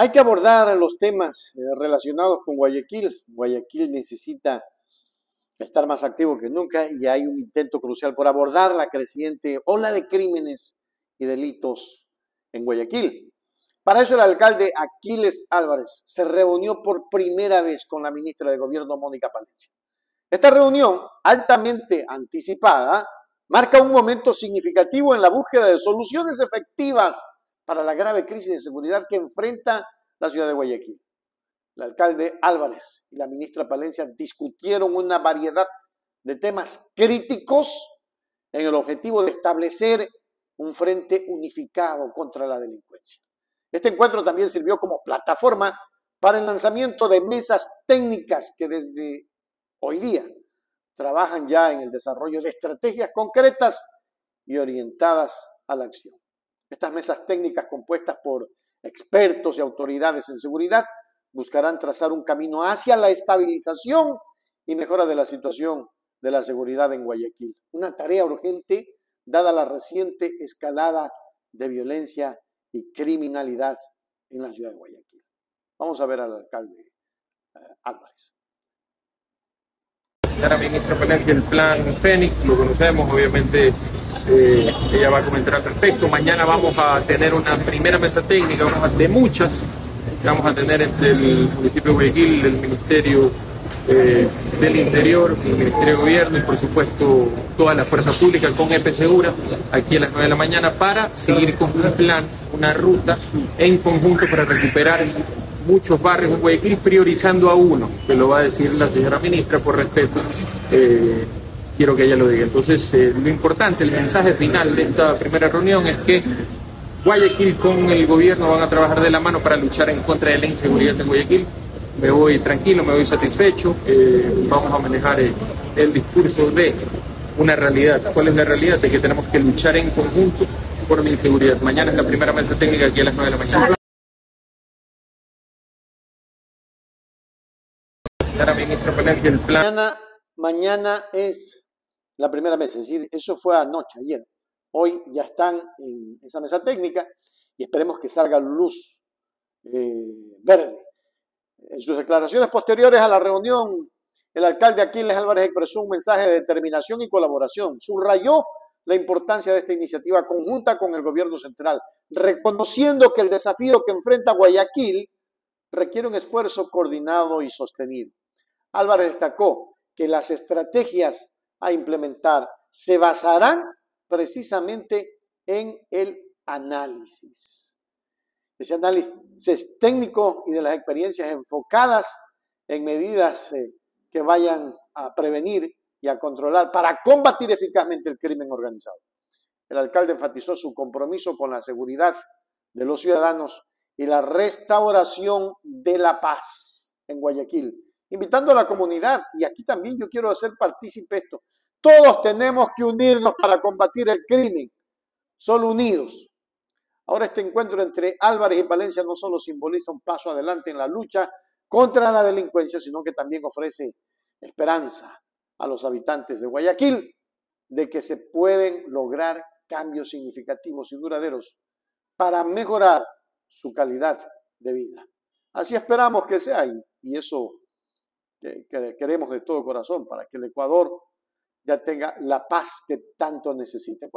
Hay que abordar los temas eh, relacionados con Guayaquil. Guayaquil necesita estar más activo que nunca y hay un intento crucial por abordar la creciente ola de crímenes y delitos en Guayaquil. Para eso el alcalde Aquiles Álvarez se reunió por primera vez con la ministra de Gobierno Mónica Palencia. Esta reunión, altamente anticipada, marca un momento significativo en la búsqueda de soluciones efectivas para la grave crisis de seguridad que enfrenta la ciudad de Guayaquil. El alcalde Álvarez y la ministra Palencia discutieron una variedad de temas críticos en el objetivo de establecer un frente unificado contra la delincuencia. Este encuentro también sirvió como plataforma para el lanzamiento de mesas técnicas que desde hoy día trabajan ya en el desarrollo de estrategias concretas y orientadas a la acción. Estas mesas técnicas compuestas por expertos y autoridades en seguridad buscarán trazar un camino hacia la estabilización y mejora de la situación de la seguridad en Guayaquil. Una tarea urgente dada la reciente escalada de violencia y criminalidad en la ciudad de Guayaquil. Vamos a ver al alcalde eh, Álvarez ministra Palencia el plan Fénix, lo conocemos, obviamente eh, ella va a comentar al respecto. Mañana vamos a tener una primera mesa técnica, vamos a, de muchas, que vamos a tener entre el municipio de Guayaquil, el Ministerio eh, del Interior, el Ministerio de Gobierno y por supuesto toda la fuerza pública con EP Segura aquí a las 9 de la mañana para seguir con un plan, una ruta en conjunto para recuperar muchos barrios en Guayaquil priorizando a uno, que lo va a decir la señora ministra por respeto. Eh, quiero que ella lo diga. Entonces, eh, lo importante, el mensaje final de esta primera reunión es que Guayaquil con el gobierno van a trabajar de la mano para luchar en contra de la inseguridad en Guayaquil. Me voy tranquilo, me voy satisfecho. Eh, vamos a manejar el discurso de una realidad. ¿Cuál es la realidad? De que tenemos que luchar en conjunto por la inseguridad. Mañana es la primera mesa técnica aquí a las 9 de la mañana. Mañana, mañana es la primera mesa, es decir, eso fue anoche, ayer. Hoy ya están en esa mesa técnica y esperemos que salga luz eh, verde. En sus declaraciones posteriores a la reunión, el alcalde Aquiles Álvarez expresó un mensaje de determinación y colaboración. Subrayó la importancia de esta iniciativa conjunta con el gobierno central, reconociendo que el desafío que enfrenta Guayaquil requiere un esfuerzo coordinado y sostenido. Álvarez destacó que las estrategias a implementar se basarán precisamente en el análisis. Ese análisis técnico y de las experiencias enfocadas en medidas eh, que vayan a prevenir y a controlar para combatir eficazmente el crimen organizado. El alcalde enfatizó su compromiso con la seguridad de los ciudadanos y la restauración de la paz en Guayaquil, invitando a la comunidad, y aquí también yo quiero hacer partícipe esto, todos tenemos que unirnos para combatir el crimen, solo unidos. Ahora este encuentro entre Álvarez y Valencia no solo simboliza un paso adelante en la lucha contra la delincuencia, sino que también ofrece esperanza a los habitantes de Guayaquil de que se pueden lograr cambios significativos y duraderos para mejorar su calidad de vida. Así esperamos que sea y eso que, queremos de todo corazón para que el Ecuador ya tenga la paz que tanto necesita.